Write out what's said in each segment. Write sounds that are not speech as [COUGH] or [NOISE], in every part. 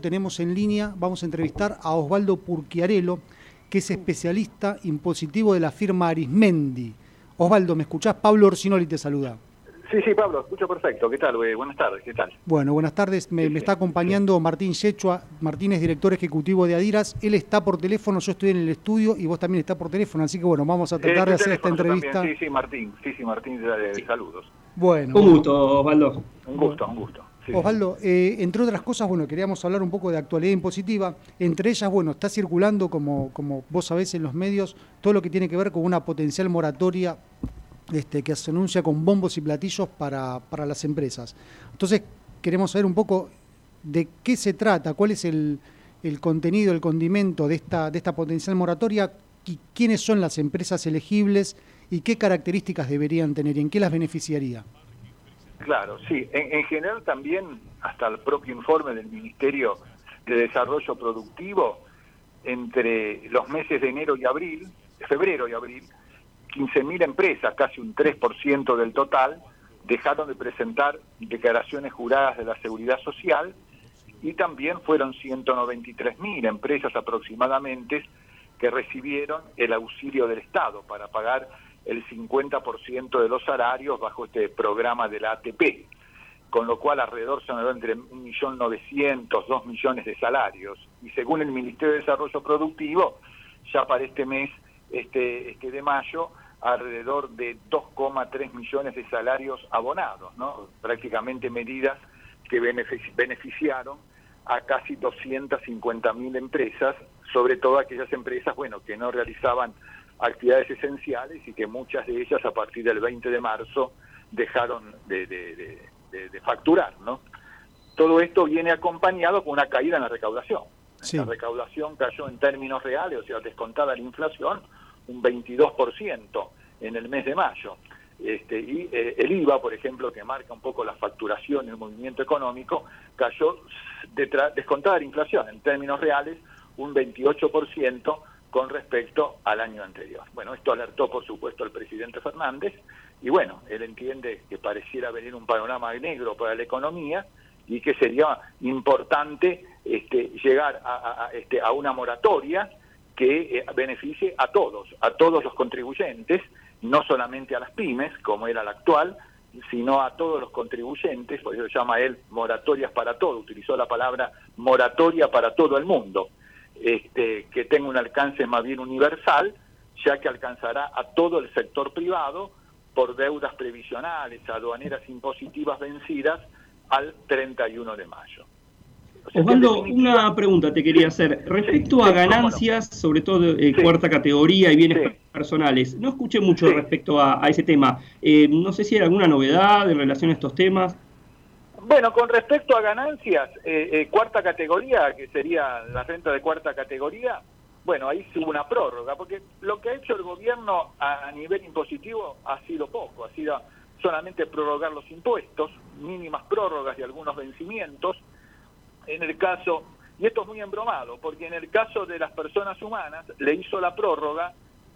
Tenemos en línea, vamos a entrevistar a Osvaldo Purquiarelo, que es especialista impositivo de la firma Arismendi. Osvaldo, ¿me escuchás? Pablo Orsinoli te saluda. Sí, sí, Pablo, escucho perfecto. ¿Qué tal? buenas tardes, ¿qué tal? Bueno, buenas tardes. Me, está acompañando Martín Yechua, Martín es director ejecutivo de Adiras. Él está por teléfono, yo estoy en el estudio y vos también estás por teléfono, así que bueno, vamos a tratar de hacer esta entrevista. Sí, sí, Martín, sí, sí, Martín, saludos. Bueno. Un gusto, Osvaldo. Un gusto, un gusto. Osvaldo, eh, entre otras cosas, bueno, queríamos hablar un poco de actualidad impositiva. Entre ellas, bueno, está circulando, como, como vos sabés en los medios, todo lo que tiene que ver con una potencial moratoria este, que se anuncia con bombos y platillos para, para las empresas. Entonces, queremos saber un poco de qué se trata, cuál es el, el contenido, el condimento de esta, de esta potencial moratoria, y quiénes son las empresas elegibles y qué características deberían tener y en qué las beneficiaría. Claro, sí. En, general también, hasta el propio informe del Ministerio de Desarrollo Productivo, entre los meses de enero y abril, febrero y abril, 15.000 empresas, casi un 3% del total, dejaron de presentar declaraciones juradas de la seguridad social y también fueron 193.000 empresas aproximadamente que recibieron el auxilio del Estado para pagar el 50% de los salarios bajo este programa de la ATP, con lo cual alrededor son entre 1.900.000, 2 millones de salarios. Y según el Ministerio de Desarrollo Productivo, ya para este mes este, este de mayo, alrededor de 2,3 millones de salarios abonados, ¿no? prácticamente medidas que beneficiaron a casi 250.000 empresas, sobre todo aquellas empresas bueno, que no realizaban actividades esenciales y que muchas de ellas a partir del 20 de marzo dejaron de, facturar. ¿no? Todo esto viene acompañado con una caída en la recaudación. La recaudación cayó en términos reales, o sea, descontada la inflación, un 22% en el mes de mayo. Este, y eh, el IVA, por ejemplo, que marca un poco la facturación y el movimiento económico, cayó descontada la inflación en términos reales un 28%, con respecto al año anterior. Bueno, esto alertó por supuesto al presidente Fernández y bueno, él entiende que pareciera venir un panorama negro para la economía y que sería importante este, llegar a, este, a una moratoria que eh, beneficie a todos, a todos los contribuyentes, no solamente a las pymes, como era la actual, sino a todos los contribuyentes, por eso llama él moratorias para todo, utilizó la palabra moratoria para todo el mundo este, que tenga un alcance más bien universal, ya que alcanzará a todo el sector privado por deudas previsionales, aduaneras impositivas vencidas al 31 de mayo. Osvaldo, una pregunta te quería hacer. Respecto a ganancias, sobre todo de eh, cuarta categoría y bienes personales, no escuché mucho respecto a, ese tema. Eh, no sé si hay alguna novedad en relación a estos temas. Bueno, con respecto a ganancias, eh, eh, cuarta categoría, que sería la renta de cuarta categoría, bueno, ahí sí hubo una prórroga, porque lo que ha hecho el gobierno a, nivel impositivo ha sido poco, ha sido solamente prorrogar los impuestos, mínimas prórrogas de algunos vencimientos. En el caso, y esto es muy embromado, porque en el caso de las personas humanas le hizo la prórroga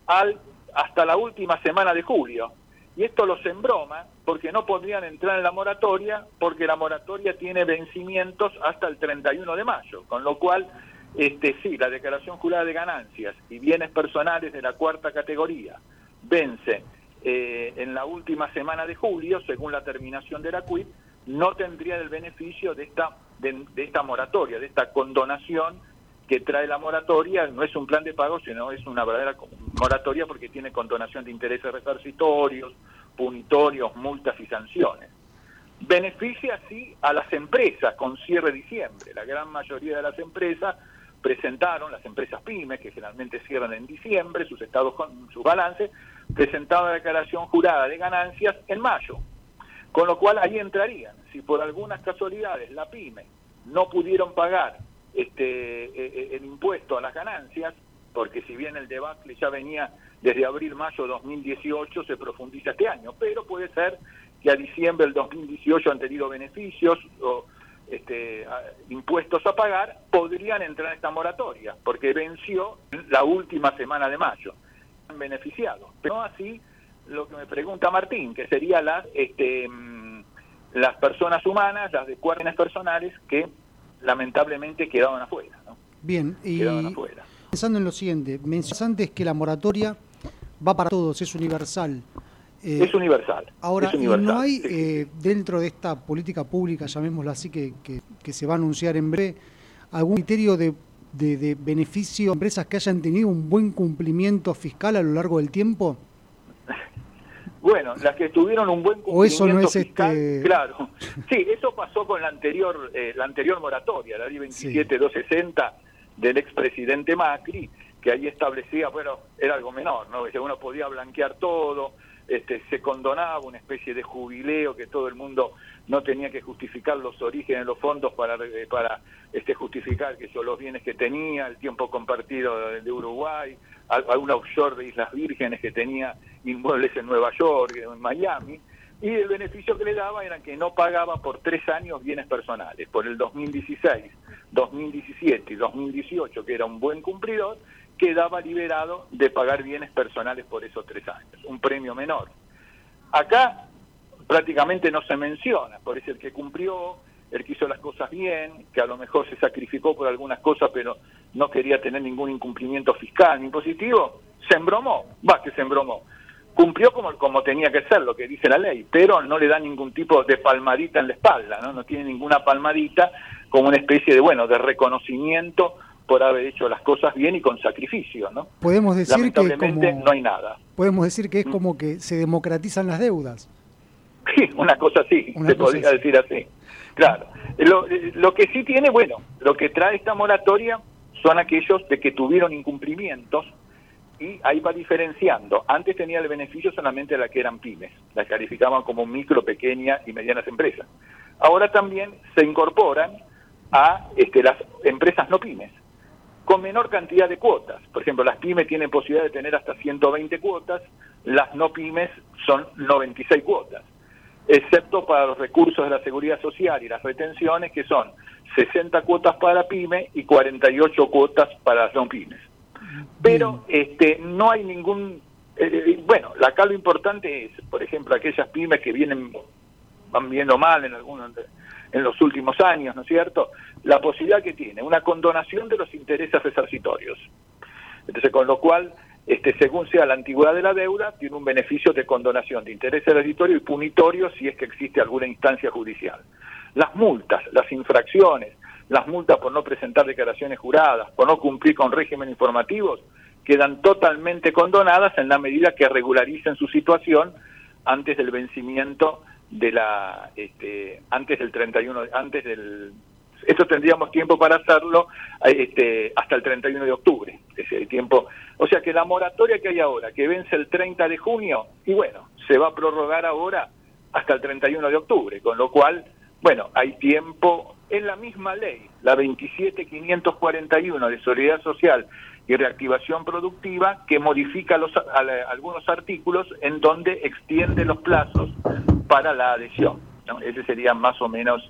al, hasta la última semana de julio y esto los embroma porque no podrían entrar en la moratoria porque la moratoria tiene vencimientos hasta el 31 de mayo, con lo cual este sí, la declaración jurada de ganancias y bienes personales de la cuarta categoría vence eh, en la última semana de julio, según la terminación de la CUIT, no tendría el beneficio de esta, de esta moratoria, de esta condonación que trae la moratoria no es un plan de pago, sino es una verdadera moratoria porque tiene condonación de intereses resarcitorios, punitorios, multas y sanciones. Beneficia así a las empresas con cierre de diciembre. La gran mayoría de las empresas presentaron, las empresas pymes, que generalmente cierran en diciembre sus estados con sus balances, presentaron la declaración jurada de ganancias en mayo. Con lo cual ahí entrarían. Si por algunas casualidades la pyme no pudieron pagar este, eh, eh, el impuesto a las ganancias, porque si bien el debate ya venía desde abril-mayo 2018, se profundiza este año, pero puede ser que a diciembre del 2018 han tenido beneficios o este, impuestos a pagar, podrían entrar en esta moratoria, porque venció la última semana de mayo. Han beneficiado. Pero no así lo que me pregunta Martín, que sería las, este, mm, las personas humanas, las de cuartenas personales, que lamentablemente quedaban afuera. Bien, y pensando en lo siguiente, mencionas antes que la moratoria va para todos, es universal. Eh, es universal. Ahora, ¿no hay eh, dentro de esta política pública, llamémoslo así, que, que, se va a anunciar en breve, algún criterio de, de, beneficio a empresas que hayan tenido un buen cumplimiento fiscal a lo largo del tiempo? Bueno, las que tuvieron un buen cumplimiento ¿O eso no es fiscal, este... claro. [LAUGHS] Sí, eso pasó con la anterior, eh, la anterior moratoria, la ley 27260 del expresidente Macri, que ahí establecía, bueno, era algo menor, ¿no? Que uno podía blanquear todo, este, se condonaba una especie de jubileo que todo el mundo no tenía que justificar los orígenes los fondos para, eh, para este, justificar que son los bienes que tenía, el tiempo compartido de Uruguay, alguna offshore de Islas Vírgenes que tenía inmuebles en Nueva York, en Miami, y el beneficio que le daba era que no pagaba por tres años bienes personales, por el 2016, 2017 y 2018, que era un buen cumplidor, quedaba liberado de pagar bienes personales por esos tres años, un premio menor. Acá prácticamente no se menciona, por eso el que cumplió, el que hizo las cosas bien, que a lo mejor se sacrificó por algunas cosas, pero no quería tener ningún incumplimiento fiscal ni impositivo, se embromó, va que se embromó. Cumplió como, como tenía que ser, lo que dice la ley, pero no le da ningún tipo de palmadita en la espalda, ¿no? No tiene ninguna palmadita como una especie de, bueno, de reconocimiento por haber hecho las cosas bien y con sacrificio, ¿no? Podemos decir que no hay nada. Podemos decir que es mm. como que se democratizan las deudas. [LAUGHS] Sí, una cosa así, se podría decir así. Claro. Lo, lo que sí tiene, bueno, lo que trae esta moratoria son aquellos de que tuvieron incumplimientos y ahí va diferenciando. Antes tenía el beneficio solamente a la que eran pymes, las calificaban como micro, pequeñas y medianas empresas. Ahora también se incorporan a este, las empresas no pymes con menor cantidad de cuotas. Por ejemplo, las pymes tienen posibilidad de tener hasta 120 cuotas, las no pymes son 96 cuotas, excepto para los recursos de la seguridad social y las retenciones, que son 60 cuotas para pyme y 48 cuotas para las no pymes. Pero este, no hay ningún... Eh, eh, bueno, acá lo importante es, por ejemplo, aquellas pymes que vienen van viendo mal en algunos en los últimos años, ¿no es cierto? La posibilidad que tiene, una condonación de los intereses resarcitorios. Entonces, con lo cual, este, según sea la antigüedad de la deuda, tiene un beneficio de condonación de intereses resarcitorios y punitorio si es que existe alguna instancia judicial. Las multas, las infracciones, las multas por no presentar declaraciones juradas, por no cumplir con régimen informativos, quedan totalmente condonadas en la medida que regularicen su situación antes del vencimiento de la este, antes del 31 antes del esto tendríamos tiempo para hacerlo este, hasta el 31 de octubre ese tiempo. O sea que la moratoria que hay ahora que vence el 30 de junio y bueno se va a prorrogar ahora hasta el 31 de octubre con lo cual bueno hay tiempo. En la misma ley la 27541 de solidaridad social y reactivación productiva que modifica los, algunos artículos en donde extiende los plazos para la adhesión. Ese sería más o menos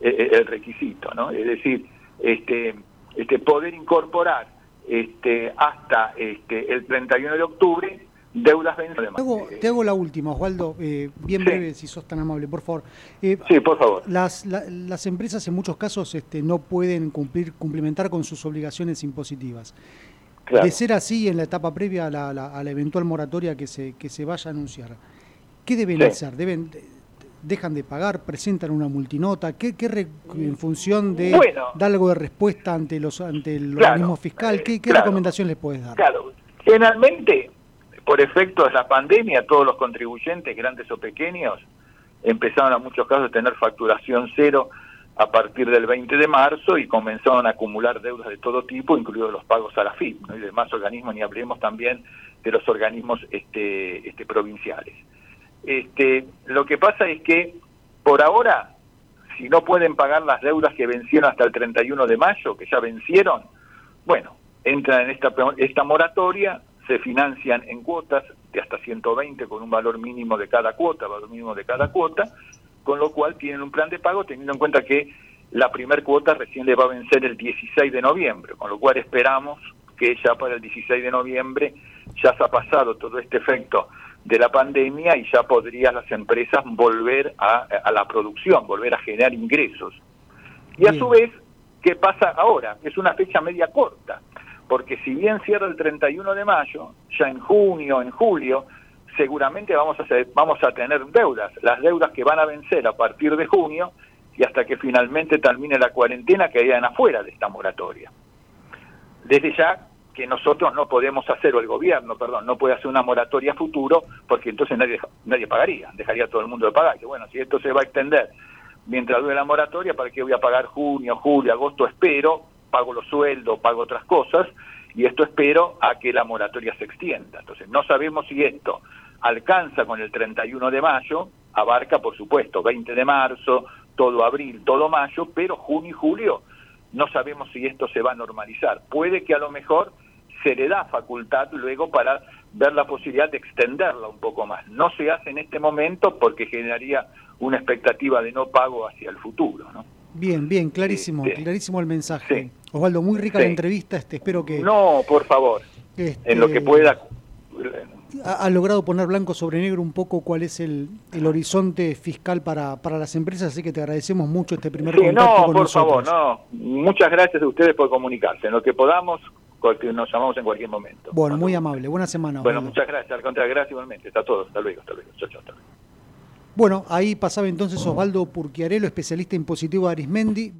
eh, eh, el requisito, ¿no? Es decir, este, este poder incorporar este, hasta este, el 31 de octubre deudas vencidas. Te hago, la última, Osvaldo, eh, bien breve, si sos tan amable, por favor. sí, por favor. Las, las empresas en muchos casos este, no pueden cumplir, cumplimentar con sus obligaciones impositivas. De ser así, en la etapa previa a la, a la, eventual moratoria que se, que se vaya a anunciar, ¿Qué deben hacer? ¿Deben, ¿Dejan de pagar? ¿Presentan una multinota? ¿Qué, qué en función de dar algo de respuesta ante los ante el organismo fiscal? ¿Qué, qué recomendación les puedes dar? Claro, generalmente, por efecto de la pandemia, todos los contribuyentes, grandes o pequeños, empezaron a muchos casos a tener facturación cero a partir del 20 de marzo y comenzaron a acumular deudas de todo tipo, incluidos los pagos a la FIP y demás organismos, ni hablemos también de los organismos este, este, provinciales. Este, lo que pasa es que por ahora, si no pueden pagar las deudas que vencieron hasta el 31 de mayo, que ya vencieron, bueno, entran en esta, esta moratoria, se financian en cuotas de hasta 120 con un valor mínimo de cada cuota, valor mínimo de cada cuota, con lo cual tienen un plan de pago teniendo en cuenta que la primer cuota recién le va a vencer el 16 de noviembre, con lo cual esperamos que ya para el 16 de noviembre ya se ha pasado todo este efecto de la pandemia y ya podrían las empresas volver a, la producción, volver a generar ingresos. Y a su vez, ¿Qué pasa ahora? Es una fecha media corta, porque si bien cierra el 31 de mayo, ya en junio, en julio, seguramente vamos a, hacer, vamos a tener deudas, las deudas que van a vencer a partir de junio y hasta que finalmente termine la cuarentena que hayan afuera de esta moratoria. Desde ya que nosotros no podemos hacer, o el gobierno, perdón, no puede hacer una moratoria futuro, porque entonces nadie, nadie pagaría, dejaría todo el mundo de pagar. Que bueno, si esto se va a extender mientras dure la moratoria, ¿para qué voy a pagar junio, julio, agosto? Espero, pago los sueldos, pago otras cosas, y esto espero a que la moratoria se extienda. Entonces, no sabemos si esto alcanza con el 31 de mayo, abarca, por supuesto, 20 de marzo, todo abril, todo mayo, pero junio y julio no sabemos si esto se va a normalizar. Puede que a lo mejor se le da facultad luego para ver la posibilidad de extenderla un poco más. No se hace en este momento porque generaría una expectativa de no pago hacia el futuro. ¿no? Bien, bien, clarísimo, clarísimo el mensaje. Osvaldo, muy rica la entrevista, este, espero que... No, por favor, en lo que este, pueda ha, logrado poner blanco sobre negro un poco cuál es el, el horizonte fiscal para, para, las empresas, así que te agradecemos mucho este primer sí, no, por favor, no. Muchas gracias a ustedes por comunicarse. En lo que podamos, nos llamamos en cualquier momento. Bueno, muy amable. Buena semana. Bueno, muchas gracias. Al contrario, gracias igualmente. Está todo. Hasta luego. Hasta luego. Hasta luego. Bueno, ahí pasaba entonces Osvaldo Purquiarelo, especialista en positivo de Arismendi.